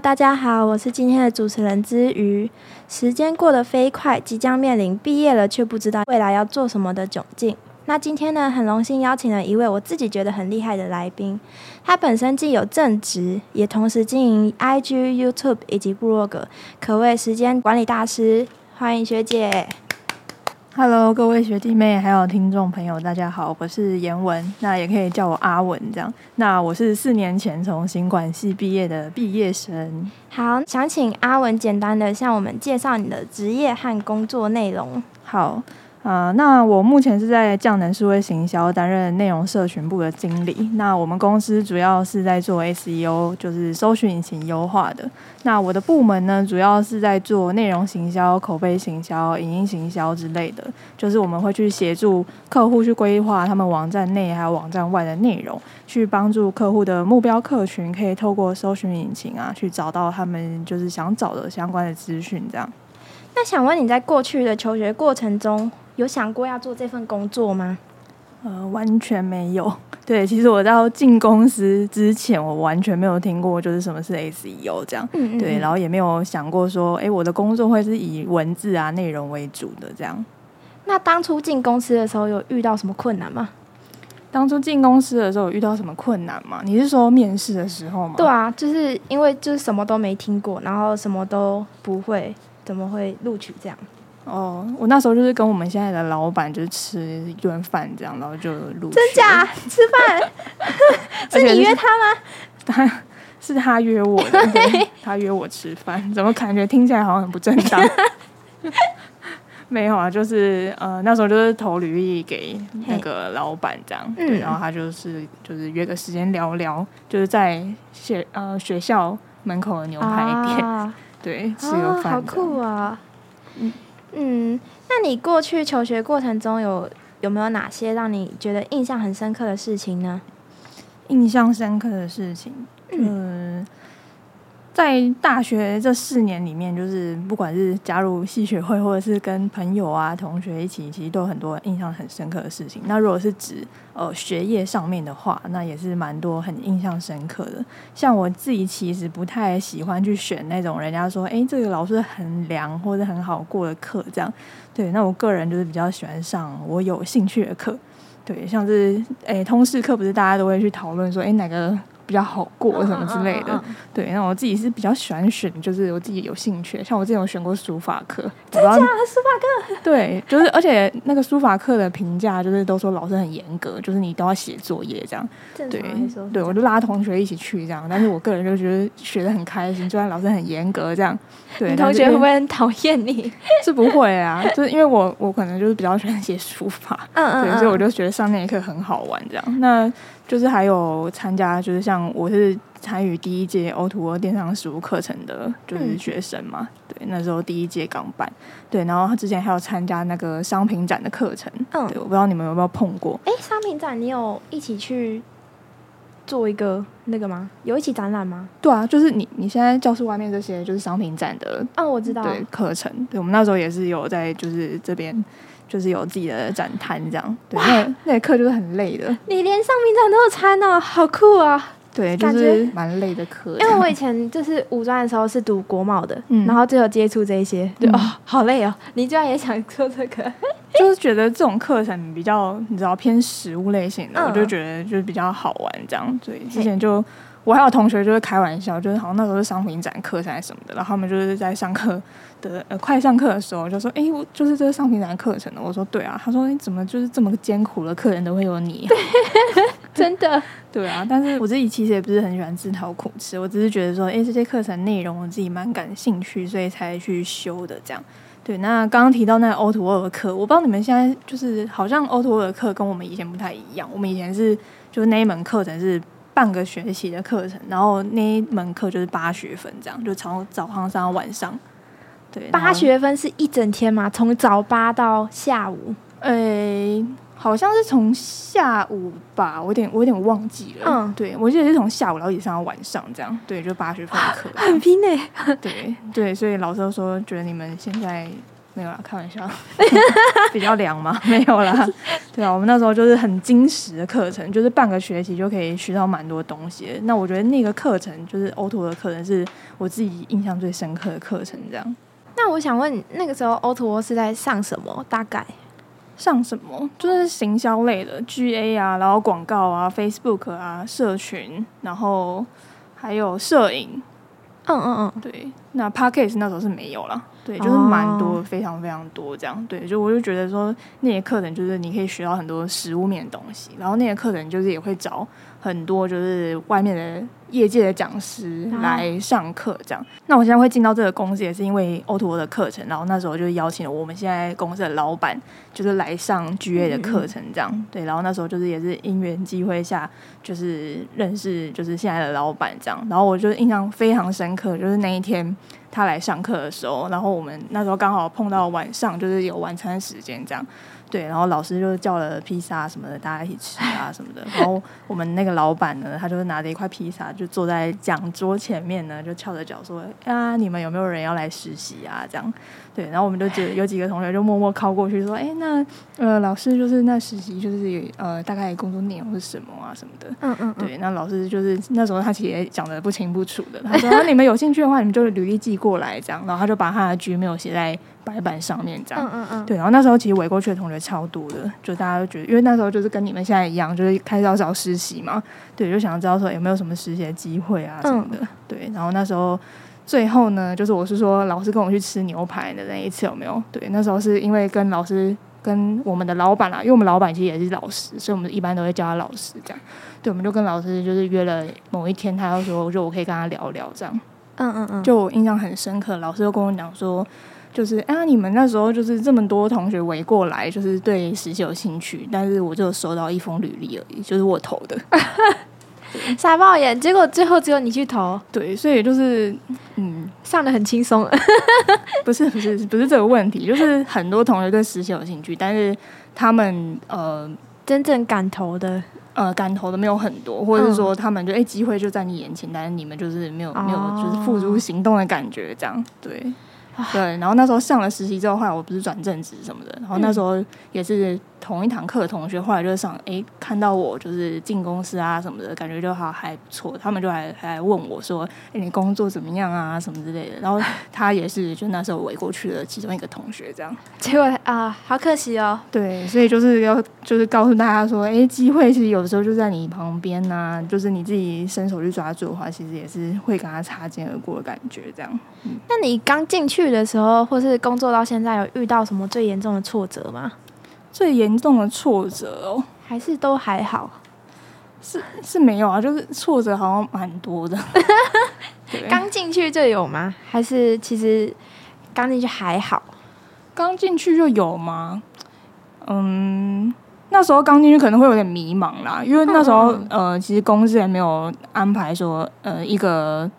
大家好，我是今天的主持人之余。时间过得飞快，即将面临毕业了却不知道未来要做什么的窘境。那今天呢，很荣幸邀请了一位我自己觉得很厉害的来宾。他本身既有正职，也同时经营 IG、YouTube 以及 Blog，，可谓时间管理大师。欢迎学姐。Hello，各位学弟妹还有听众朋友，大家好，我是严文，那也可以叫我阿文这样。那我是四年前从行管系毕业的毕业生。好，想请阿文简单的向我们介绍你的职业和工作内容。好。呃，那我目前是在匠能数位行销担任内容社群部的经理。那我们公司主要是在做 SEO，就是搜寻引擎优化的。那我的部门呢，主要是在做内容行销、口碑行销、影音行销之类的。就是我们会去协助客户去规划他们网站内还有网站外的内容，去帮助客户的目标客群可以透过搜寻引擎啊，去找到他们就是想找的相关的资讯。这样。那想问你在过去的求学过程中，有想过要做这份工作吗？呃，完全没有。对，其实我到进公司之前，我完全没有听过就是什么是 SEO 这样。嗯嗯。对，然后也没有想过说，哎，我的工作会是以文字啊内容为主的这样。那当初进公司的时候，有遇到什么困难吗？当初进公司的时候，有遇到什么困难吗？你是说面试的时候吗？对啊，就是因为就是什么都没听过，然后什么都不会，怎么会录取这样？哦，我那时候就是跟我们现在的老板就是吃一顿饭这样，然后就录。真假？吃饭？是你约他吗？他是他约我的，对，他约我吃饭，怎么感觉听起来好像很不正当？没有啊，就是呃那时候就是投履历给那个老板这样，对，然后他就是就是约个时间聊聊，就是在学呃学校门口的牛排店，啊、对，吃个饭、啊。好酷啊！嗯。嗯，那你过去求学过程中有有没有哪些让你觉得印象很深刻的事情呢？印象深刻的事情，嗯。在大学这四年里面，就是不管是加入系学会，或者是跟朋友啊、同学一起，其实都有很多印象很深刻的事情。那如果是指呃学业上面的话，那也是蛮多很印象深刻的。像我自己其实不太喜欢去选那种人家说，哎，这个老师很凉或者很好过的课，这样。对，那我个人就是比较喜欢上我有兴趣的课。对，像是哎通识课，不是大家都会去讨论说，哎哪个？比较好过什么之类的，对。那我自己是比较喜欢选，就是我自己有兴趣。像我之前有选过书法课，真假的书法课？对，就是而且那个书法课的评价就是都说老师很严格，就是你都要写作业这样。对对，我就拉同学一起去这样，但是我个人就觉得学的很开心，虽然老师很严格这样。对，同学会不会很讨厌你？是不会啊，就是因为我我可能就是比较喜欢写书法，嗯嗯，对，所以我就觉得上那一课很好玩这样。那就是还有参加，就是像我是参与第一届 O2O O 电商实务课程的，就是学生嘛。嗯、对，那时候第一届刚办，对，然后他之前还有参加那个商品展的课程。嗯，对，我不知道你们有没有碰过？哎、欸，商品展你有一起去做一个那个吗？有一起展览吗？对啊，就是你你现在教室外面这些就是商品展的。嗯，我知道。对，课程，对，我们那时候也是有在就是这边。就是有自己的展摊这样，对，那那课就是很累的。你连商品展都有参哦，好酷啊！对，就是蛮累的课。因为我以前就是五专的时候是读国贸的，嗯、然后就有接触这些，对、嗯、哦，好累哦。你居然也想做这个？就是觉得这种课程比较你知道偏实物类型的，嗯、我就觉得就是比较好玩这样。对，之前就。我还有同学就是开玩笑，就是好像那时候是商品展课程什么的，然后他们就是在上课的呃快上课的时候就说：“哎、欸，我就是这个商品展课程的。”我说：“对啊。”他说：“你怎么就是这么艰苦的客人都会有你？” 真的 对啊，但是我自己其实也不是很喜欢自讨苦吃，我只是觉得说：“哎、欸，这些课程内容我自己蛮感兴趣，所以才去修的。”这样对。那刚刚提到那个 O2O 的课，我不知道你们现在就是好像 O2O 的课跟我们以前不太一样，我们以前是就是那一门课程是。半个学期的课程，然后那一门课就是八学分，这样就从早上上到晚上。对，八学分是一整天嘛？从早八到下午？诶，好像是从下午吧，我有点我有点忘记了。嗯，对，我记得是从下午然后一直上到晚上这样。对，就八学分的课，很拼诶。对对，所以老师都说觉得你们现在没有啦，开玩笑，比较凉嘛，没有啦。对啊，我们那时候就是很精实的课程，就是半个学期就可以学到蛮多东西。那我觉得那个课程就是 O 图的课程，是我自己印象最深刻的课程。这样。那我想问，那个时候 O 图是在上什么？大概上什么？就是行销类的 GA 啊，然后广告啊，Facebook 啊，社群，然后还有摄影。嗯嗯嗯，对。那 Podcast 那时候是没有了。对，就是蛮多，非常非常多这样。对，就我就觉得说，那些课程就是你可以学到很多实物面的东西，然后那些课程就是也会找很多就是外面的业界的讲师来上课这样。啊、那我现在会进到这个公司，也是因为 O2O 的课程，然后那时候就邀请了我们现在公司的老板，就是来上 GA 的课程这样。对，然后那时候就是也是因缘机会下，就是认识就是现在的老板这样。然后我就印象非常深刻，就是那一天。他来上课的时候，然后我们那时候刚好碰到晚上，就是有晚餐时间这样。对，然后老师就叫了披萨什么的，大家一起吃啊什么的。然后我们那个老板呢，他就是拿着一块披萨，就坐在讲桌前面呢，就翘着脚说：“啊，你们有没有人要来实习啊？”这样。对，然后我们就觉得有几个同学就默默靠过去说：“哎，那呃，老师就是那实习就是呃，大概工作内容是什么啊什么的。”嗯嗯。对，那老师就是那时候他其实也讲的不清不楚的，他说：“那你们有兴趣的话，你们就履历寄过来这样。”然后他就把他的 Gmail 写在。白板上面这样，嗯嗯嗯，对，然后那时候其实围过去的同学超多的，就大家都觉得，因为那时候就是跟你们现在一样，就是开始要找实习嘛，对，就想知道说有没有什么实习的机会啊什么的，嗯、对，然后那时候最后呢，就是我是说老师跟我去吃牛排的那一次有没有？对，那时候是因为跟老师跟我们的老板啊，因为我们老板其实也是老师，所以我们一般都会叫他老师这样，对，我们就跟老师就是约了某一天，他要说就我可以跟他聊聊这样，嗯嗯嗯，就我印象很深刻，老师就跟我讲说。就是啊，你们那时候就是这么多同学围过来，就是对实习有兴趣，但是我就收到一封履历而已，就是我投的，傻爆眼。结果最后只有你去投，对，所以就是嗯，上的很轻松。不是不是不是这个问题，就是很多同学对实习有兴趣，但是他们呃真正敢投的呃敢投的没有很多，或者是说他们就哎机会就在你眼前，但是你们就是没有、哦、没有就是付诸行动的感觉，这样对。对，然后那时候上了实习之后，后来我不是转正职什么的，然后那时候也是同一堂课的同学，后来就上，哎，看到我就是进公司啊什么的，感觉就好还不错，他们就还还问我说，哎，你工作怎么样啊什么之类的，然后他也是就那时候围过去的其中一个同学，这样，结果啊，好可惜哦。对，所以就是要就是告诉大家说，哎，机会其实有的时候就在你旁边呐、啊，就是你自己伸手去抓住的话，其实也是会跟他擦肩而过的感觉，这样。嗯，那你刚进去的时候，或是工作到现在，有遇到什么最严重的挫折吗？最严重的挫折哦，还是都还好，是是没有啊，就是挫折好像蛮多的。刚进去就有吗？还是其实刚进去还好？刚进去就有吗？嗯，那时候刚进去可能会有点迷茫啦，因为那时候、嗯、呃，其实公司也没有安排说呃一个。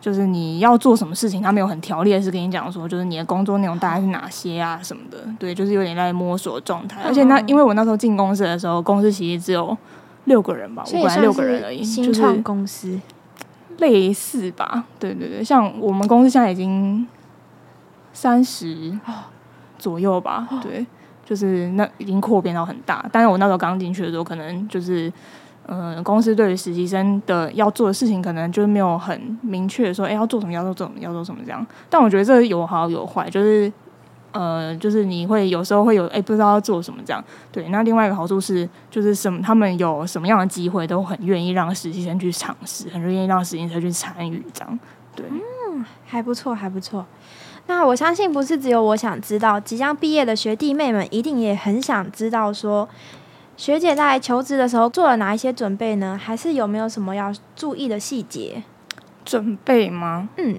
就是你要做什么事情，他没有很条列的是跟你讲说，就是你的工作内容大概是哪些啊什么的，对，就是有点在摸索状态。而且那因为我那时候进公司的时候，公司其实只有六个人吧，我本来六个人而已，新创公司类似吧，对对对，像我们公司现在已经三十左右吧，对，就是那已经扩编到很大。但是我那时候刚进去的时候，可能就是。嗯，公司对于实习生的要做的事情，可能就是没有很明确说，哎，要做什么，要做什么，要做什么这样。但我觉得这有好有坏，就是呃，就是你会有时候会有，哎，不知道要做什么这样。对，那另外一个好处是，就是什么，他们有什么样的机会，都很愿意让实习生去尝试，很愿意让实习生去参与这样。对，嗯，还不错，还不错。那我相信不是只有我想知道，即将毕业的学弟妹们一定也很想知道说。学姐在求职的时候做了哪一些准备呢？还是有没有什么要注意的细节？准备吗？嗯，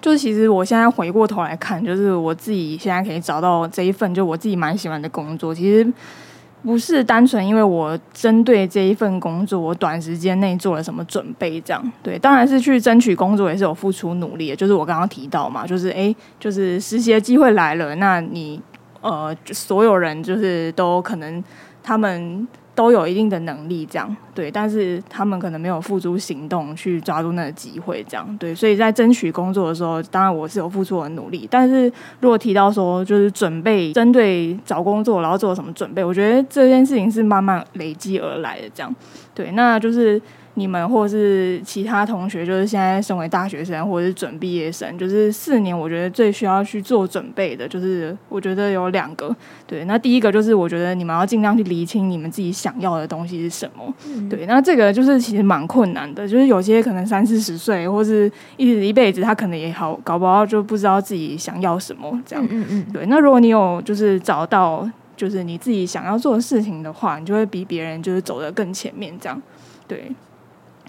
就其实我现在回过头来看，就是我自己现在可以找到这一份就我自己蛮喜欢的工作，其实不是单纯因为我针对这一份工作，我短时间内做了什么准备这样。对，当然是去争取工作也是有付出努力的。就是我刚刚提到嘛，就是诶，就是实习的机会来了，那你呃，所有人就是都可能。他们都有一定的能力，这样对，但是他们可能没有付诸行动去抓住那个机会，这样对，所以在争取工作的时候，当然我是有付出很努力，但是如果提到说就是准备针对找工作，然后做什么准备，我觉得这件事情是慢慢累积而来的，这样对，那就是。你们或者是其他同学，就是现在身为大学生或者是准毕业生，就是四年，我觉得最需要去做准备的，就是我觉得有两个。对，那第一个就是我觉得你们要尽量去厘清你们自己想要的东西是什么。嗯、对，那这个就是其实蛮困难的，就是有些可能三四十岁或是一直一辈子，他可能也好搞不好就不知道自己想要什么这样。嗯嗯，嗯。对，那如果你有就是找到就是你自己想要做的事情的话，你就会比别人就是走得更前面这样。对。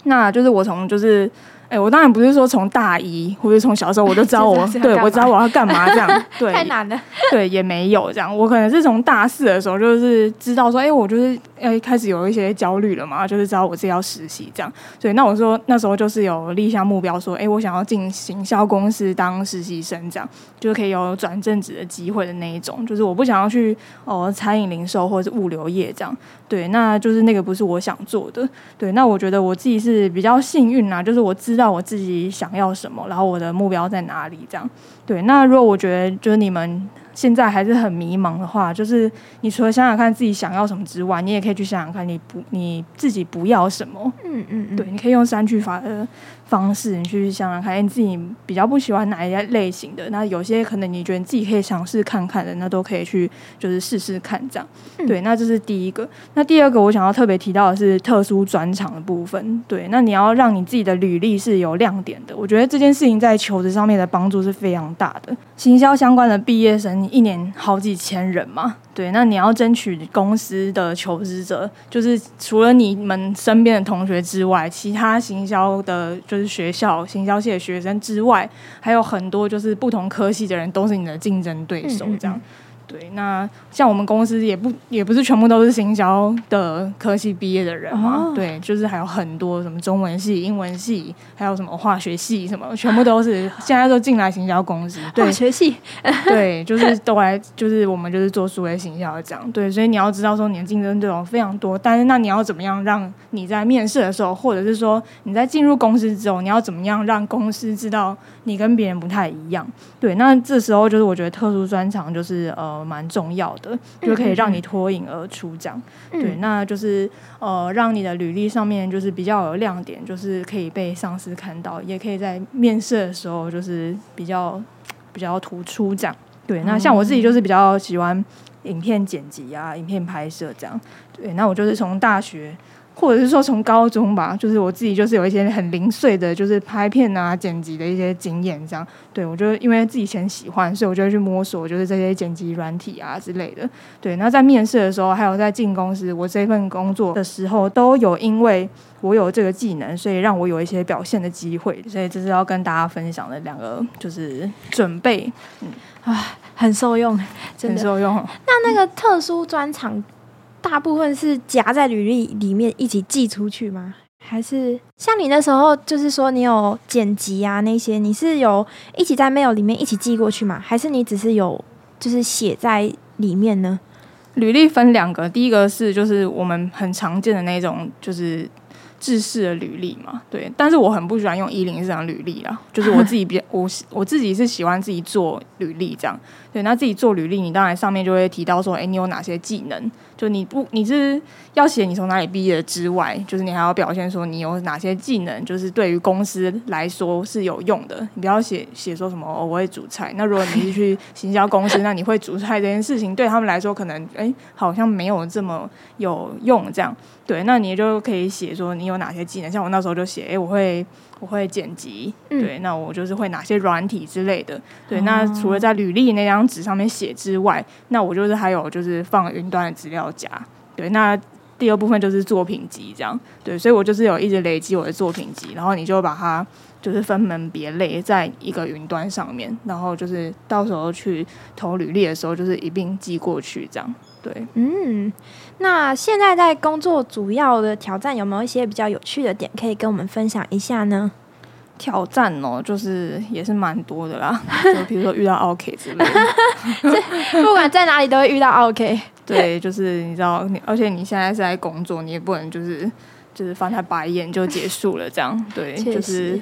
那就是我从就是。哎、欸，我当然不是说从大一或者从小时候我就知道我 对我知道我要干嘛这样，对，太难了，对，也没有这样。我可能是从大四的时候就是知道说，哎、欸，我就是要开始有一些焦虑了嘛，就是知道我自己要实习这样。所以那我说那时候就是有立下目标说，哎、欸，我想要进行销公司当实习生这样，就是可以有转正职的机会的那一种。就是我不想要去哦餐饮零售或者是物流业这样。对，那就是那个不是我想做的。对，那我觉得我自己是比较幸运啊，就是我知道我自己想要什么，然后我的目标在哪里，这样。对，那如果我觉得就是你们现在还是很迷茫的话，就是你除了想想看自己想要什么之外，你也可以去想想看你不你自己不要什么。嗯嗯嗯。对，你可以用三句法的方式，你去想想看，你自己比较不喜欢哪一类型的。那有些可能你觉得你自己可以尝试看看的，那都可以去就是试试看这样。嗯、对，那这是第一个。那第二个我想要特别提到的是特殊专场的部分。对，那你要让你自己的履历是有亮点的。我觉得这件事情在求职上面的帮助是非常大的。行销相关的毕业生，你一年好几千人嘛。对，那你要争取公司的求职者，就是除了你们身边的同学之外，其他行销的，就是学校行销系的学生之外，还有很多就是不同科系的人，都是你的竞争对手，这样。嗯嗯嗯对，那像我们公司也不也不是全部都是行销的科系毕业的人嘛，哦、对，就是还有很多什么中文系、英文系，还有什么化学系什么，全部都是 现在都进来行销公司。对，化学系，对，就是都来，就是我们就是做数位行销这样。对，所以你要知道说你的竞争对手非常多，但是那你要怎么样让你在面试的时候，或者是说你在进入公司之后，你要怎么样让公司知道你跟别人不太一样？对，那这时候就是我觉得特殊专长就是呃。蛮重要的，就可以让你脱颖而出，这样、嗯、对，那就是呃，让你的履历上面就是比较有亮点，就是可以被上司看到，也可以在面试的时候就是比较比较突出，这样对。那像我自己就是比较喜欢影片剪辑啊，影片拍摄这样，对。那我就是从大学。或者是说从高中吧，就是我自己就是有一些很零碎的，就是拍片啊、剪辑的一些经验，这样。对，我就因为自己先喜欢，所以我就会去摸索，就是这些剪辑软体啊之类的。对，那在面试的时候，还有在进公司，我这份工作的时候，都有因为我有这个技能，所以让我有一些表现的机会。所以这是要跟大家分享的两个，就是准备，嗯啊，很受用，真的很受用。那那个特殊专长。大部分是夹在履历里面一起寄出去吗？还是像你那时候，就是说你有剪辑啊那些，你是有一起在 mail 里面一起寄过去吗？还是你只是有就是写在里面呢？履历分两个，第一个是就是我们很常见的那种，就是。制式的履历嘛，对，但是我很不喜欢用一零这张履历啦，就是我自己比较 我我自己是喜欢自己做履历这样，对，那自己做履历，你当然上面就会提到说，哎，你有哪些技能？就你不你是要写你从哪里毕业之外，就是你还要表现说你有哪些技能，就是对于公司来说是有用的。你不要写写说什么、我会煮菜，那如果你是去行销公司，那你会煮菜这件事情对他们来说可能哎好像没有这么有用这样。对，那你就可以写说你有哪些技能，像我那时候就写，哎，我会我会剪辑，嗯、对，那我就是会哪些软体之类的。对，那除了在履历那张纸上面写之外，那我就是还有就是放云端的资料夹。对，那第二部分就是作品集这样。对，所以我就是有一直累积我的作品集，然后你就把它就是分门别类在一个云端上面，然后就是到时候去投履历的时候，就是一并寄过去这样。对，嗯。那现在在工作主要的挑战有没有一些比较有趣的点可以跟我们分享一下呢？挑战哦，就是也是蛮多的啦，就比如说遇到 OK 之类的，不管在哪里都会遇到 OK。对，就是你知道，你而且你现在是在工作，你也不能就是就是翻他白眼就结束了这样，对，就是。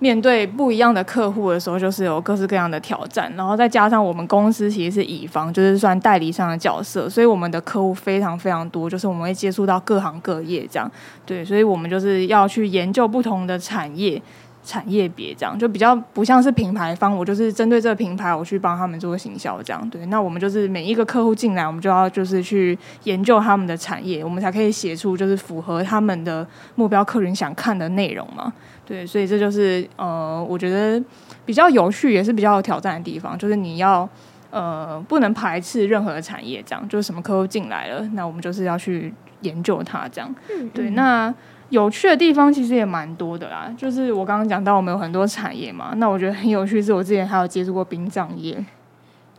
面对不一样的客户的时候，就是有各式各样的挑战，然后再加上我们公司其实是乙方，就是算代理商的角色，所以我们的客户非常非常多，就是我们会接触到各行各业这样，对，所以我们就是要去研究不同的产业。产业别这样就比较不像是品牌方，我就是针对这个品牌，我去帮他们做行销这样。对，那我们就是每一个客户进来，我们就要就是去研究他们的产业，我们才可以写出就是符合他们的目标客人想看的内容嘛。对，所以这就是呃，我觉得比较有趣，也是比较有挑战的地方，就是你要呃不能排斥任何的产业，这样就是什么客户进来了，那我们就是要去研究它这样。对，那。有趣的地方其实也蛮多的啦，就是我刚刚讲到我们有很多产业嘛，那我觉得很有趣，是我之前还有接触过殡葬业。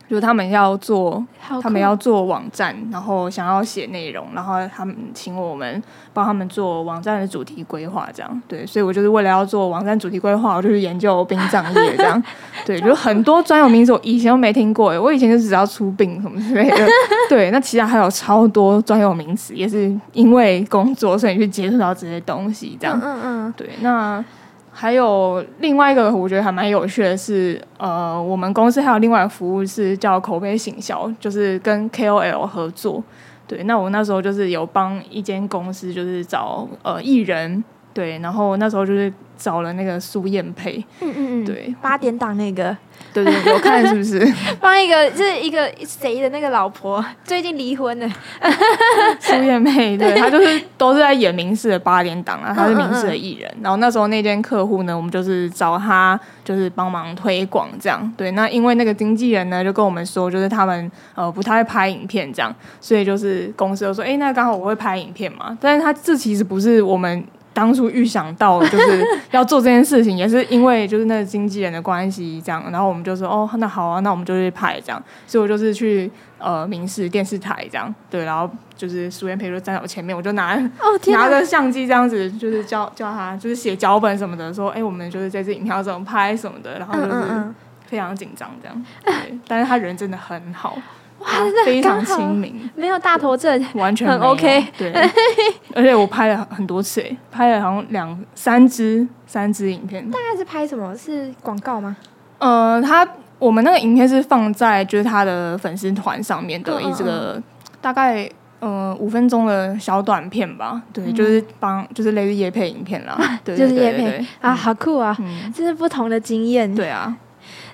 就是他们要做，他们要做网站，然后想要写内容，然后他们请我们帮他们做网站的主题规划，这样。对，所以我就是为了要做网站主题规划，我就去研究殡葬业这样，对，就很多专有名词我以前都没听过，我以前就只知道出殡什么之类的，对，那其他还有超多专有名词，也是因为工作所以去接触到这些东西，这样，嗯嗯，对，那。还有另外一个，我觉得还蛮有趣的是，呃，我们公司还有另外一个服务是叫口碑行销，就是跟 KOL 合作。对，那我那时候就是有帮一间公司，就是找呃艺人，对，然后那时候就是找了那个苏燕佩，嗯嗯嗯，对，八点档那个。对对，有看是不是？帮一个就是一个谁的那个老婆最近离婚了，苏燕佩，对，她就是都是在演民视的八点档啊，她是民视的艺人。然后那时候那间客户呢，我们就是找他就是帮忙推广这样。对，那因为那个经纪人呢就跟我们说，就是他们呃不太会拍影片这样，所以就是公司就说，哎，那刚好我会拍影片嘛。但是他这其实不是我们。当初预想到就是要做这件事情，也是因为就是那个经纪人的关系这样，然后我们就说哦，那好啊，那我们就去拍这样，所以我就是去呃明视电视台这样，对，然后就是苏妍培就站在我前面，我就拿哦 拿着相机这样子，就是教教他就是写脚本什么的，说哎，我们就是在这影片要怎么拍什么的，然后就是非常紧张这样，对，但是他人真的很好。哇，非常亲民，没有大头症，完全很 OK。对，而且我拍了很多次，哎，拍了好像两三支三支影片。大概是拍什么？是广告吗？呃，他我们那个影片是放在就是他的粉丝团上面的一这个大概呃五分钟的小短片吧。对，就是帮就是类似叶配影片啦。对，就是叶配啊，好酷啊！这是不同的经验。对啊。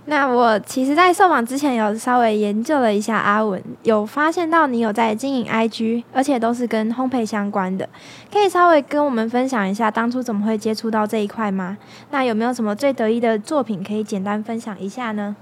那我其实，在受访之前有稍微研究了一下阿文，有发现到你有在经营 IG，而且都是跟烘焙相关的，可以稍微跟我们分享一下当初怎么会接触到这一块吗？那有没有什么最得意的作品可以简单分享一下呢？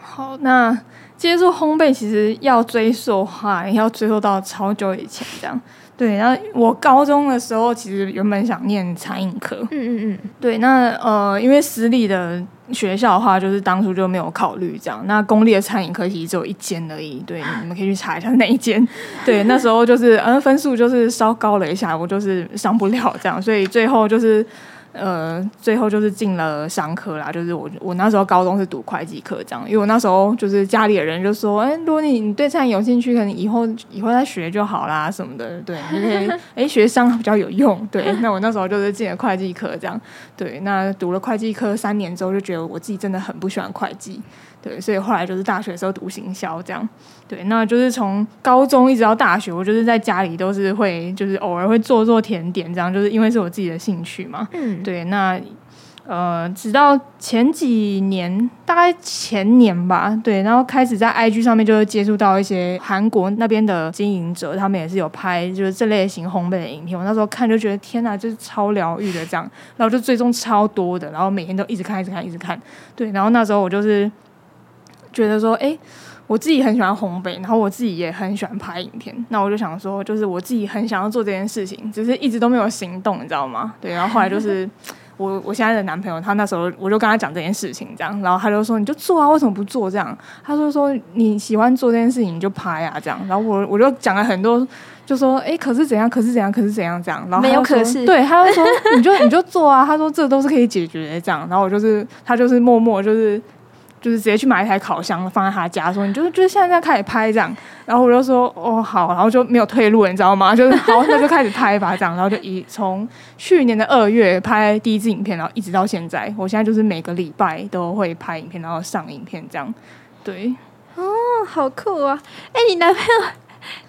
好，那接触烘焙其实要追溯哈，要追溯到超久以前这样。对，然后我高中的时候其实原本想念餐饮科，嗯嗯嗯，对，那呃，因为私立的学校的话，就是当初就没有考虑这样。那公立的餐饮科其实只有一间而已，对，你们可以去查一下哪一间。对，那时候就是呃分数就是稍高了一下，我就是上不了这样，所以最后就是。呃，最后就是进了商科啦，就是我我那时候高中是读会计科这样，因为我那时候就是家里的人就说，哎，如果你你对餐饮有兴趣，可能以后以后再学就好啦什么的，对，你可以哎学商比较有用，对，那我那时候就是进了会计科这样，对，那读了会计科三年之后，就觉得我自己真的很不喜欢会计。对，所以后来就是大学的时候读行销这样，对，那就是从高中一直到大学，我就是在家里都是会，就是偶尔会做做甜点这样，就是因为是我自己的兴趣嘛。嗯，对，那呃，直到前几年，大概前年吧，对，然后开始在 IG 上面就会接触到一些韩国那边的经营者，他们也是有拍就是这类型烘焙的影片，我那时候看就觉得天哪，就是超疗愈的这样，然后就追踪超多的，然后每天都一直看，一直看，一直看，对，然后那时候我就是。觉得说，哎，我自己很喜欢烘焙，然后我自己也很喜欢拍影片，那我就想说，就是我自己很想要做这件事情，只是一直都没有行动，你知道吗？对，然后后来就是 我我现在的男朋友，他那时候我就跟他讲这件事情，这样，然后他就说，你就做啊，为什么不做这样？他就说你喜欢做这件事情，你就拍啊，这样。然后我我就讲了很多，就说，哎，可是怎样？可是怎样？可是怎样？这样。然后没有可是，对，他就说，你就你就做啊。他说这都是可以解决的，这样。然后我就是他就是默默就是。就是直接去买一台烤箱放在他家，说你就是就是现在在开始拍这样，然后我就说哦好，然后就没有退路，你知道吗？就是好，那就开始拍吧这样，然后就以从去年的二月拍第一支影片，然后一直到现在，我现在就是每个礼拜都会拍影片，然后上影片这样，对，哦，好酷啊！哎，你男朋友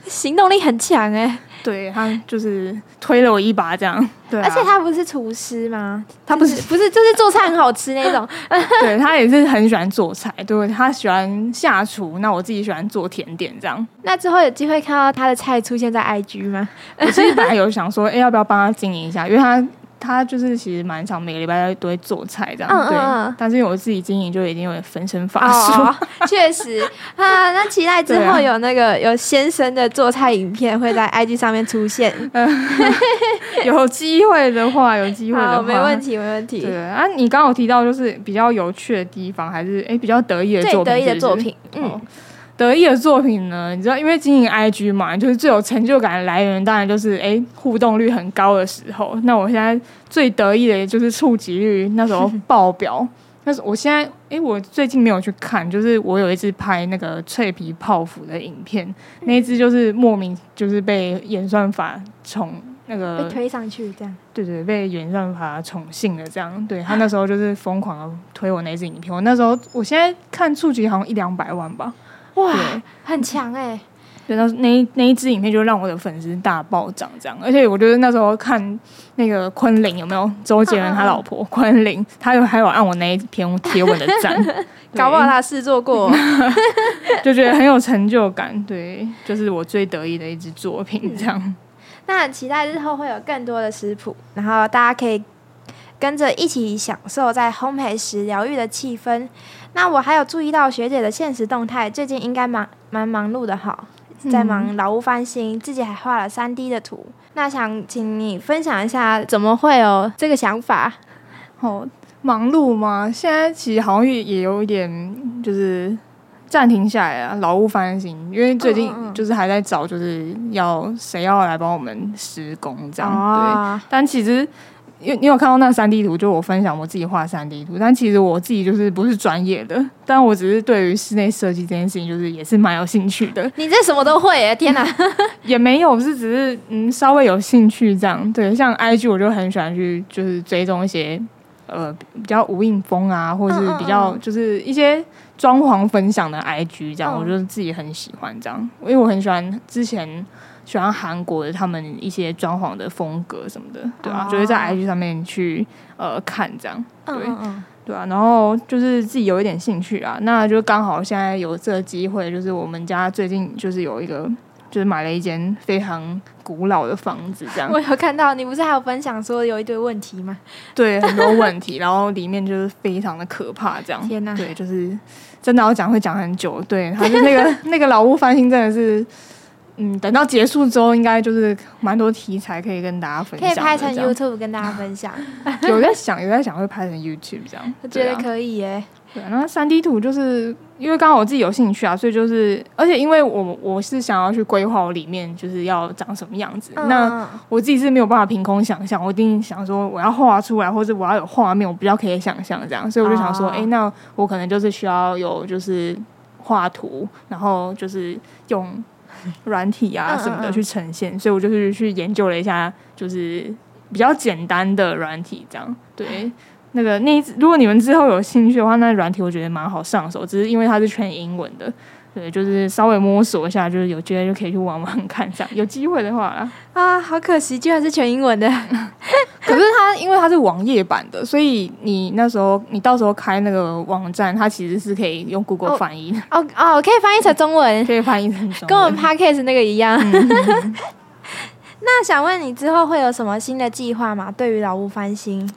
行动力很强哎。对，他就是推了我一把，这样。对、啊，而且他不是厨师吗？他不是，不是，就是做菜很好吃那种。对，他也是很喜欢做菜，对，他喜欢下厨。那我自己喜欢做甜点，这样。那之后有机会看到他的菜出现在 IG 吗？我其实本来有想说，哎，要不要帮他经营一下？因为他。他就是其实蛮常，每个礼拜都会做菜这样，嗯、对。嗯、但是因为我自己经营，就已经有点分身乏术。哦、确实啊，那期待之后有那个、啊、有先生的做菜影片会在 IG 上面出现。嗯、有机会的话，有机会的话，没问题，没问题。对啊，你刚刚有提到就是比较有趣的地方，还是哎比较得意的作品是是？最得意的作品，嗯。哦得意的作品呢？你知道，因为经营 IG 嘛，就是最有成就感的来源，当然就是哎、欸、互动率很高的时候。那我现在最得意的就是触及率那时候爆表。但是我现在哎、欸，我最近没有去看，就是我有一次拍那个脆皮泡芙的影片，嗯、那一支就是莫名就是被演算法宠那个被推上去这样。对，对对，被演算法宠幸了这样。对他那时候就是疯狂的推我那支影片，我那时候我现在看触及好像一两百万吧。哇，很强哎、欸！对，那那那一支影片就让我的粉丝大暴涨，这样。而且我觉得那时候看那个昆凌有没有周杰伦他老婆昆凌，他有还有按我那一篇贴文的赞，搞不好他试做过，就觉得很有成就感。对，就是我最得意的一支作品，这样。嗯、那很期待日后会有更多的食谱，然后大家可以跟着一起享受在烘焙时疗愈的气氛。那我还有注意到学姐的现实动态，最近应该蛮蛮忙碌的哈，在忙老屋翻新，自己还画了三 D 的图。那想请你分享一下，怎么会有这个想法？哦，忙碌吗？现在其实好像也也有一点，就是暂停下来啊，老屋翻新，因为最近就是还在找，就是要谁要来帮我们施工这样。哦、对，但其实。因为你有看到那三 D 图，就我分享我自己画三 D 图，但其实我自己就是不是专业的，但我只是对于室内设计这件事情，就是也是蛮有兴趣的。你这什么都会耶！天哪，也没有，是只是嗯稍微有兴趣这样。对，像 IG 我就很喜欢去就是追踪一些呃比较无印风啊，或者是比较就是一些装潢分享的 IG 这样，我就自己很喜欢这样，因为我很喜欢之前。喜欢韩国的他们一些装潢的风格什么的，对啊，就会在 IG 上面去呃看这样，对，嗯嗯嗯对啊，然后就是自己有一点兴趣啊，那就刚好现在有这个机会，就是我们家最近就是有一个，就是买了一间非常古老的房子，这样。我有看到你不是还有分享说有一堆问题吗？对，很多问题，然后里面就是非常的可怕，这样。天哪，对，就是真的要讲会讲很久，对，他是那个 那个老屋翻新真的是。嗯，等到结束之后，应该就是蛮多题材可以跟大家分享。可以拍成 YouTube 跟大家分享。有在想，有在想会拍成 YouTube 这样。我觉得可以耶。对，那三 D 图就是因为刚好我自己有兴趣啊，所以就是，而且因为我我是想要去规划我里面就是要长什么样子。嗯、那我自己是没有办法凭空想象，我一定想说我要画出来，或者我要有画面，我比较可以想象这样。所以我就想说，哎、哦欸，那我可能就是需要有就是画图，然后就是用。软体啊什么的去呈现，嗯嗯嗯，所以我就是去研究了一下，就是比较简单的软体，这样对。那个那如果你们之后有兴趣的话，那软体我觉得蛮好上手，只是因为它是全英文的。对，就是稍微摸索一下，就是有机会就可以去玩玩看，这样有机会的话啦。啊，好可惜，居然是全英文的。可是它因为它是网页版的，所以你那时候你到时候开那个网站，它其实是可以用 Google 翻译的。哦哦，可以翻译成中文，可以翻译成中文，跟我们 Podcast 那个一样。嗯、那想问你之后会有什么新的计划吗？对于老屋翻新？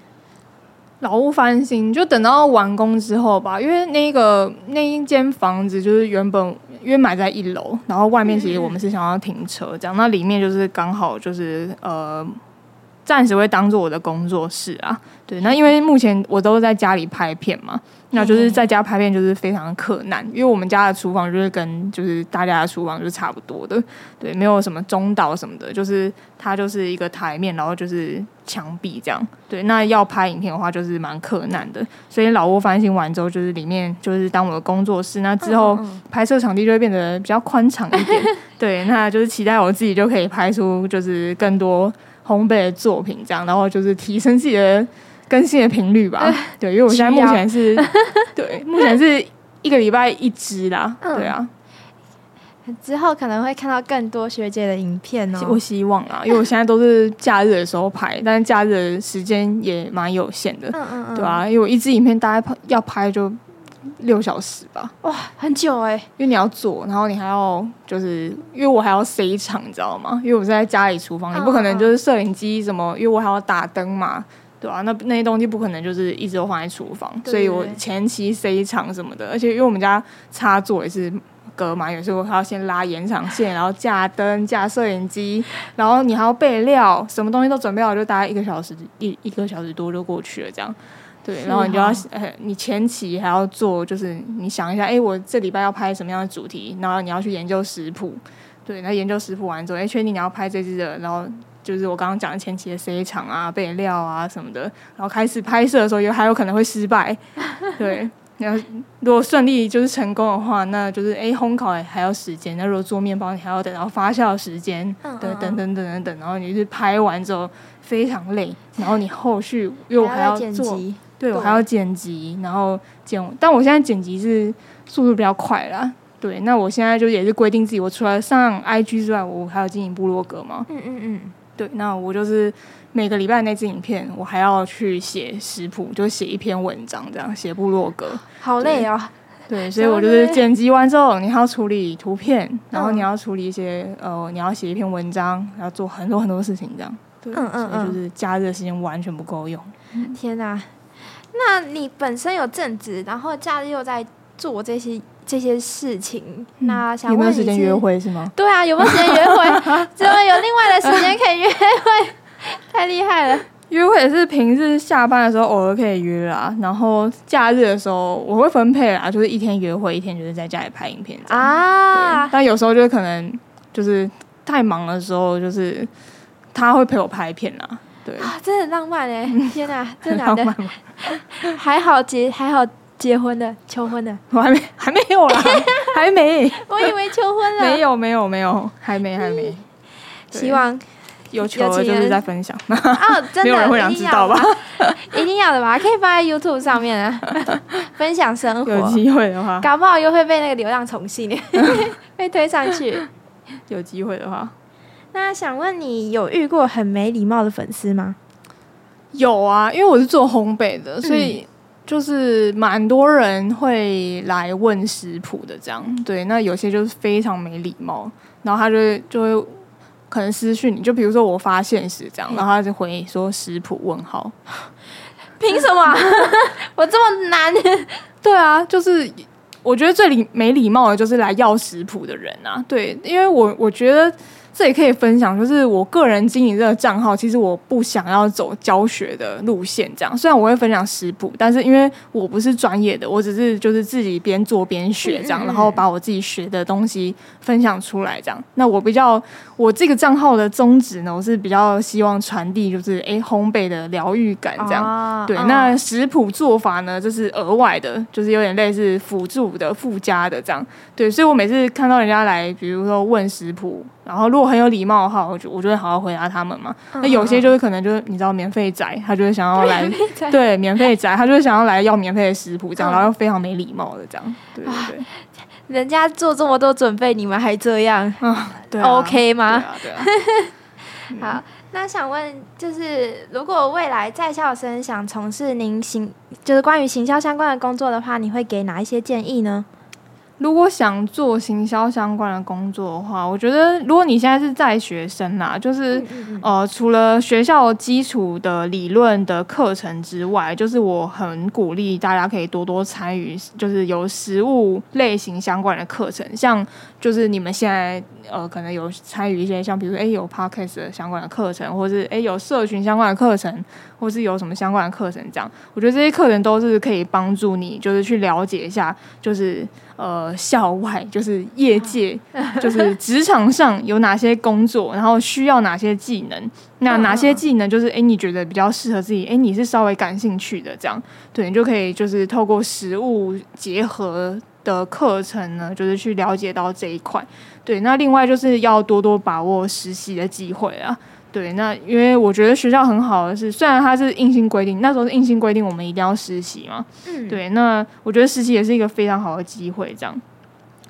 老屋翻新就等到完工之后吧，因为那个那一间房子就是原本因为买在一楼，然后外面其实我们是想要停车这样，那里面就是刚好就是呃暂时会当做我的工作室啊。对，那因为目前我都在家里拍片嘛。那就是在家拍片就是非常的克难，因为我们家的厨房就是跟就是大家的厨房就是差不多的，对，没有什么中岛什么的，就是它就是一个台面，然后就是墙壁这样，对。那要拍影片的话就是蛮困难的，所以老屋翻新完之后，就是里面就是当我的工作室，那之后拍摄场地就会变得比较宽敞一点，对。那就是期待我自己就可以拍出就是更多烘焙的作品这样，然后就是提升自己的。更新的频率吧，对，因为我现在目前是，对，目前是一个礼拜一支啦，对啊，之后可能会看到更多学姐的影片哦，我希望啊，因为我现在都是假日的时候拍，但是假日的时间也蛮有限的，嗯嗯嗯，对啊，因为我一支影片大概拍要拍就六小时吧，哇，很久哎，因为你要做，然后你还要就是因为我还要塞场，你知道吗？因为我是在家里厨房，你不可能就是摄影机什么，因为我还要打灯嘛。对啊，那那些东西不可能就是一直都放在厨房，所以我前期塞场什么的，而且因为我们家插座也是隔蛮远，所以我还要先拉延长线，然后架灯、架摄影机，然后你还要备料，什么东西都准备好，就大概一个小时一一个小时多就过去了，这样。对，然后你就要呃，你前期还要做，就是你想一下，哎，我这礼拜要拍什么样的主题，然后你要去研究食谱，对，那研究食谱完之后，哎，确定你要拍这支的，然后。就是我刚刚讲的前期的 C 场啊、备料啊什么的，然后开始拍摄的时候，也还有可能会失败。对，然后如果顺利就是成功的话，那就是哎烘烤还要时间。那如果做面包，你还要等到发酵时间，对，等等等等等。然后你是拍完之后非常累，然后你后续又还要做，对我还要剪辑，然后剪。但我现在剪辑是速度比较快啦。对，那我现在就也是规定自己，我除了上 IG 之外，我还要经营部落格嘛。嗯嗯嗯。对，那我就是每个礼拜那支影片，我还要去写食谱，就写一篇文章，这样写部落格，好累哦。对，所以我就是剪辑完之后，你还要处理图片，然后你要处理一些呃，你要写一篇文章，要做很多很多事情，这样。对，嗯嗯嗯，就是假日的时间完全不够用。天哪，那你本身有正职，然后假日又在做这些。这些事情，那想问你，有没有时间约会是吗？对啊，有没有时间约会？怎么有另外的时间可以约会？太厉害了！约会也是平日下班的时候偶尔可以约啊，然后假日的时候我会分配啊，就是一天约会，一天就是在家里拍影片啊。但有时候就可能就是太忙的时候，就是他会陪我拍片啊。对啊，真的很浪漫哎！天哪，真的，的 还好结还好。结婚的，求婚的，我还没，还没有啦，还没。我以为求婚了，没有，没有，没有，还没，还没。希望有求了就是在分享。哦，真的，没有人会想知道吧？一定要的吧？可以放在 YouTube 上面啊，分享生活。有机会的话，搞不好又会被那个流量宠幸，被推上去。有机会的话，那想问你，有遇过很没礼貌的粉丝吗？有啊，因为我是做烘焙的，所以。就是蛮多人会来问食谱的，这样对。那有些就是非常没礼貌，然后他就就会可能私讯你，就比如说我发现时这样，然后他就回说食谱问号，凭什么？我这么难？对啊，就是我觉得最礼没礼貌的就是来要食谱的人啊，对，因为我我觉得。这也可以分享，就是我个人经营这个账号，其实我不想要走教学的路线，这样。虽然我会分享食谱，但是因为我不是专业的，我只是就是自己边做边学这样，然后把我自己学的东西分享出来这样。那我比较我这个账号的宗旨呢，我是比较希望传递就是哎烘焙的疗愈感这样。对，那食谱做法呢，就是额外的，就是有点类似辅助的、附加的这样。对，所以我每次看到人家来，比如说问食谱。然后，如果很有礼貌的话，我就我就会好好回答他们嘛。那、嗯、有些就是可能就是你知道免费仔，他就会想要来，对免费仔，他就会想要来要免费的食谱这样，嗯、然后又非常没礼貌的这样，对对对。人家做这么多准备，你们还这样，嗯，对、啊、OK 吗？对啊，对啊。好，那想问，就是如果未来在校生想从事您行，就是关于行销相关的工作的话，你会给哪一些建议呢？如果想做行销相关的工作的话，我觉得如果你现在是在学生啦，就是嗯嗯嗯。呃，除了学校基础的理论的课程之外，就是我很鼓励大家可以多多参与，就是有实物类型相关的课程，像就是你们现在呃可能有参与一些像比如说诶有 podcast 的相关的课程，或是诶有社群相关的课程，或是有什么相关的课程这样，我觉得这些课程都是可以帮助你，就是去了解一下，就是。呃，校外就是业界，就是职场上有哪些工作，然后需要哪些技能？那哪些技能就是哎，你觉得比较适合自己？哎，你是稍微感兴趣的，这样对，你就可以就是透过实物结合的课程呢，就是去了解到这一块。对，那另外就是要多多把握实习的机会啊。对，那因为我觉得学校很好的是，虽然它是硬性规定，那时候是硬性规定我们一定要实习嘛。嗯，对，那我觉得实习也是一个非常好的机会，这样。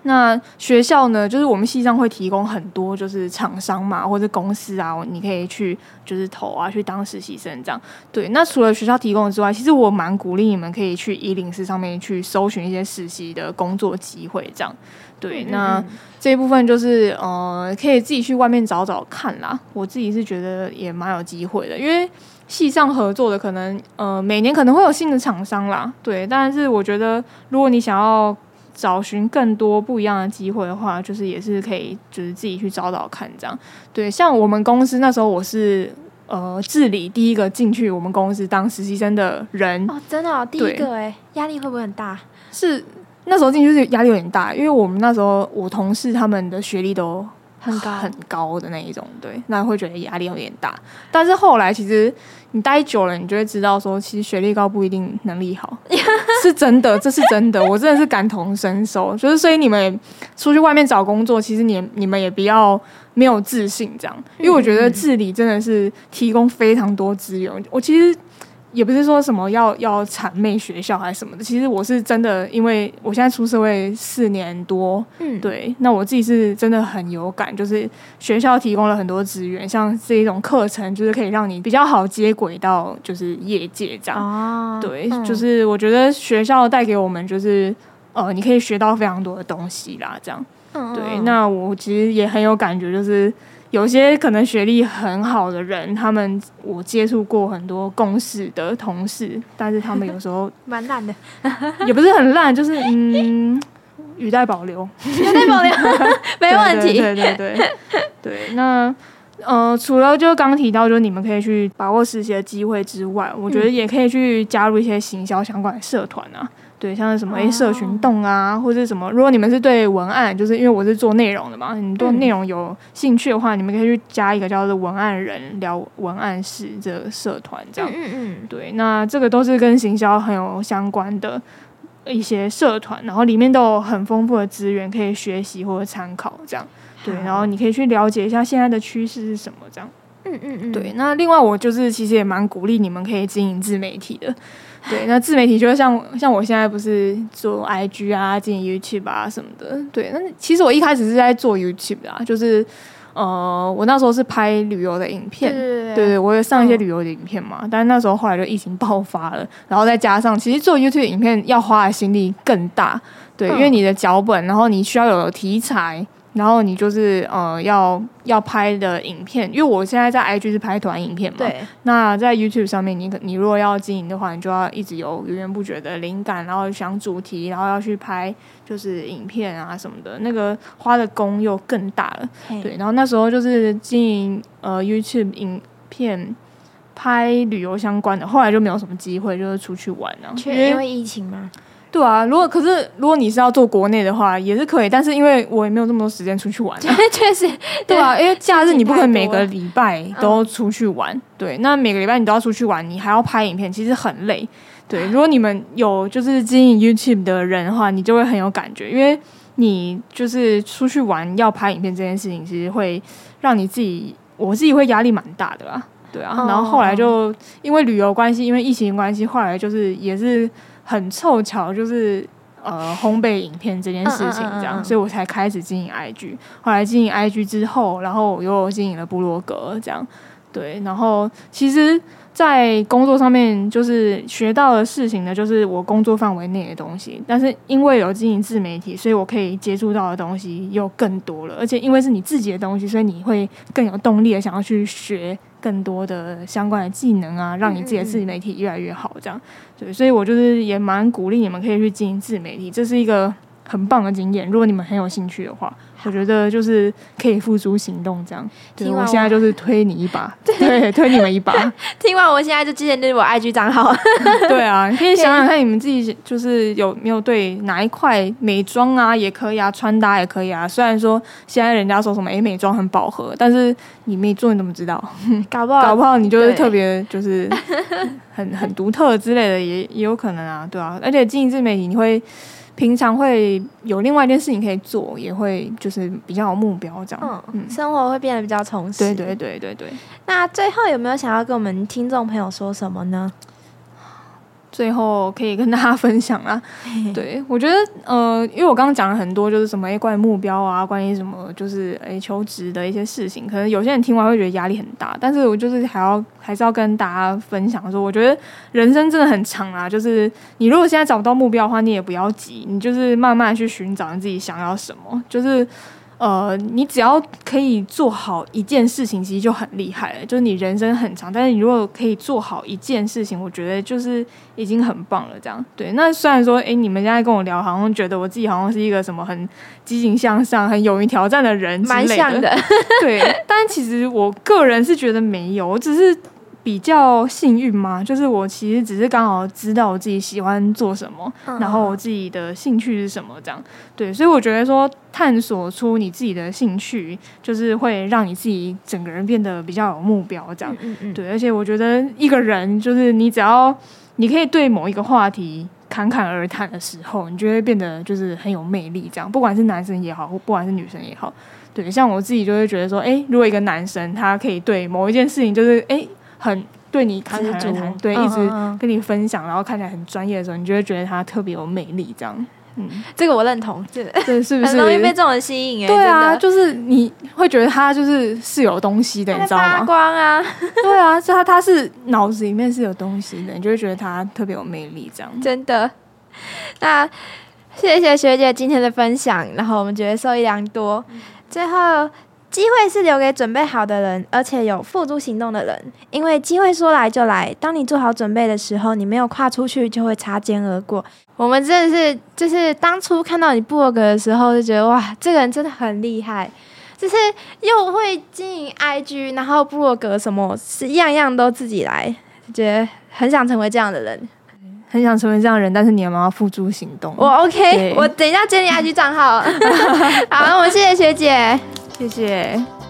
那学校呢，就是我们系上会提供很多，就是厂商嘛，或者公司啊，你可以去就是投啊，去当实习生这样。对，那除了学校提供的之外，其实我蛮鼓励你们可以去一零四上面去搜寻一些实习的工作机会，这样。对，那这一部分就是呃，可以自己去外面找找看啦。我自己是觉得也蛮有机会的，因为系上合作的可能呃，每年可能会有新的厂商啦。对，但是我觉得如果你想要。找寻更多不一样的机会的话，就是也是可以，就是自己去找找看这样。对，像我们公司那时候，我是呃治理第一个进去我们公司当实习生的人哦，真的哦，第一个哎，压力会不会很大？是那时候进去是压力有点大，因为我们那时候我同事他们的学历都很高很高的那一种，对，那会觉得压力有点大。但是后来其实。你待久了，你就会知道说，其实学历高不一定能力好，是真的，这是真的，我真的是感同身受。就是所以你们出去外面找工作，其实你你们也不要没有自信这样，因为我觉得治理真的是提供非常多资源。我其实。也不是说什么要要谄媚学校还是什么的，其实我是真的，因为我现在出社会四年多，嗯，对，那我自己是真的很有感，就是学校提供了很多资源，像这一种课程，就是可以让你比较好接轨到就是业界这样，哦，对，嗯，就是我觉得学校带给我们就是呃，你可以学到非常多的东西啦，这样，嗯，对，那我其实也很有感觉，就是。有些可能学历很好的人，他们我接触过很多公司的同事，但是他们有时候 蛮烂的，也不是很烂，就是嗯，语带保留，语带保留，没问题。对对对对对，对，那呃，除了就刚提到，就是你们可以去把握实习的机会之外，我觉得也可以去加入一些行销相关的社团啊。对，像是什么诶，社群动啊，或者什么，如果你们是对文案，就是因为我是做内容的嘛，你对内容有兴趣的话，嗯、你们可以去加一个叫做“文案人聊文案室”这个社团，这样。嗯嗯。对，那这个都是跟行销很有相关的一些社团，然后里面都有很丰富的资源可以学习或者参考，这样。对，然后你可以去了解一下现在的趋势是什么，这样。嗯嗯嗯。对，那另外我就是其实也蛮鼓励你们可以经营自媒体的。对，那自媒体就是像像我现在不是做 IG 啊，经营 YouTube 啊什么的。对，那其实我一开始是在做 YouTube 啊，就是呃，我那时候是拍旅游的影片，对对我有上一些旅游的影片嘛。嗯、但是那时候后来就疫情爆发了，然后再加上其实做 YouTube 影片要花的心力更大，对，嗯、因为你的脚本，然后你需要有题材。然后你就是呃要要拍的影片，因为我现在在 IG 是拍短影片嘛。对。那在 YouTube 上面你，你你如果要经营的话，你就要一直有源源不绝的灵感，然后想主题，然后要去拍就是影片啊什么的，那个花的功又更大了。嘿对。然后那时候就是经营呃 YouTube 影片，拍旅游相关的，后来就没有什么机会，就是出去玩了。因为因为疫情吗？对啊，如果可是如果你是要做国内的话，也是可以，但是因为我也没有这么多时间出去玩，啊，确实，对啊，因为假日你不可能每个礼拜都出去玩，嗯、对，那每个礼拜你都要出去玩，你还要拍影片，其实很累。对，如果你们有就是经营 YouTube 的人的话，你就会很有感觉，因为你就是出去玩要拍影片这件事情，其实会让你自己，我自己会压力蛮大的啦，对啊，然后后来就因为旅游关系，因为疫情关系，后来就是也是。很凑巧，就是呃烘焙影片这件事情这样，所以我才开始经营 IG。后来经营 IG 之后，然后我又经营了部落格这样。对，然后其实，在工作上面就是学到的事情呢，就是我工作范围内的东西。但是因为有经营自媒体，所以我可以接触到的东西又更多了。而且因为是你自己的东西，所以你会更有动力的想要去学更多的相关的技能啊，让你自己的自媒体越来越好。这样，对，所以我就是也蛮鼓励你们可以去经营自媒体，这是一个很棒的经验。如果你们很有兴趣的话。我觉得就是可以付诸行动，这样。对，我现在就是推你一把，对，推你们一把。听完，我现在就记得我 IG 账号。对啊，你可以想想看，你们自己就是有没有对哪一块美妆啊，也可以啊，穿搭也可以啊。虽然说现在人家说什么诶，美妆很饱和，但是你没做，你怎么知道？搞不好，搞不好你就是特别就是很很独特之类的，也也有可能啊，对啊。而且经营自媒体，你会。平常会有另外一件事情可以做，也会就是比较有目标这样，嗯，嗯，生活会变得比较充实。对对对对对。那最后有没有想要跟我们听众朋友说什么呢？最后可以跟大家分享啦，对，我觉得呃，因为我刚刚讲了很多，就是什么诶，关于目标啊，关于什么就是诶求职的一些事情，可能有些人听完会觉得压力很大，但是我就是还要还是要跟大家分享说，我觉得人生真的很长啊，就是你如果现在找不到目标的话，你也不要急，你就是慢慢去寻找你自己想要什么，就是。呃，你只要可以做好一件事情，其实就很厉害了。就是你人生很长，但是你如果可以做好一件事情，我觉得就是已经很棒了。这样对。那虽然说，哎，你们现在跟我聊，好像觉得我自己好像是一个什么很积极向上、很勇于挑战的人之类的，蛮像的。对，但其实我个人是觉得没有，我只是。比较幸运吗？就是我其实只是刚好知道我自己喜欢做什么，嗯、然后我自己的兴趣是什么，这样对，所以我觉得说探索出你自己的兴趣，就是会让你自己整个人变得比较有目标，这样，嗯嗯对。而且我觉得一个人就是你只要你可以对某一个话题侃侃而谈的时候，你就会变得就是很有魅力，这样。不管是男生也好，或不管是女生也好，对。像我自己就会觉得说，哎，如果一个男生他可以对某一件事情，就是哎。很对你侃侃对，一直跟你分享，然后看起来很专业的时候，你就会觉得他特别有魅力，这样。嗯，这个我认同，这是不是很容易被这种人吸引？哎，对啊，就是你会觉得他就是是有东西的，你知道吗？发光啊，对啊，就他他是脑子里面是有东西的，你就会觉得他特别有魅力，这样。真的。那谢谢学姐今天的分享，然后我们觉得受益良多。最后。机会是留给准备好的人，而且有付诸行动的人。因为机会说来就来，当你做好准备的时候，你没有跨出去，就会擦肩而过。我们真的是，就是当初看到你布洛格的时候，就觉得哇，这个人真的很厉害，就是又会经营 IG，然后布洛格什么是样样都自己来，觉得很想成为这样的人，很想成为这样的人。但是你有没有要付诸行动？我 OK，我等一下建立 IG 账号。好，我们谢谢学姐。谢谢。